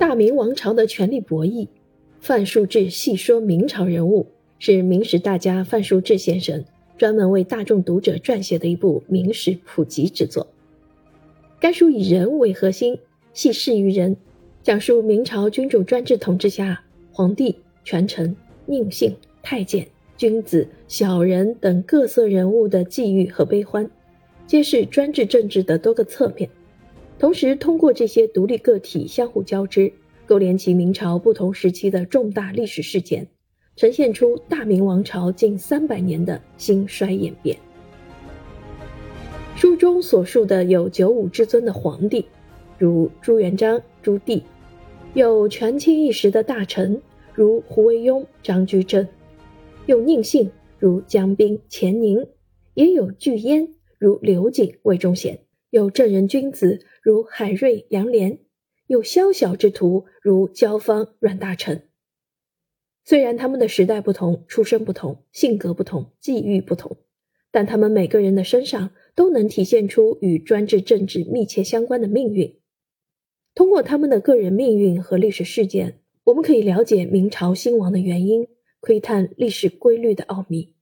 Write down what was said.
大明王朝的权力博弈，范树志细说明朝人物，是明史大家范树志先生专门为大众读者撰写的一部明史普及之作。该书以人为核心，细事于人，讲述明朝君主专制统治下皇帝、权臣、佞幸、太监、君子、小人等各色人物的际遇和悲欢，揭示专制政治的多个侧面。同时，通过这些独立个体相互交织，勾连起明朝不同时期的重大历史事件，呈现出大明王朝近三百年的兴衰演变。书中所述的有九五之尊的皇帝，如朱元璋、朱棣；有权倾一时的大臣，如胡惟庸、张居正；有佞幸，如江彬、钱宁；也有巨阉，如刘瑾、魏忠贤；有正人君子。如海瑞、杨涟，有宵小之徒，如焦芳、阮大铖。虽然他们的时代不同，出身不同，性格不同，际遇不同，但他们每个人的身上都能体现出与专制政治密切相关的命运。通过他们的个人命运和历史事件，我们可以了解明朝兴亡的原因，窥探历史规律的奥秘。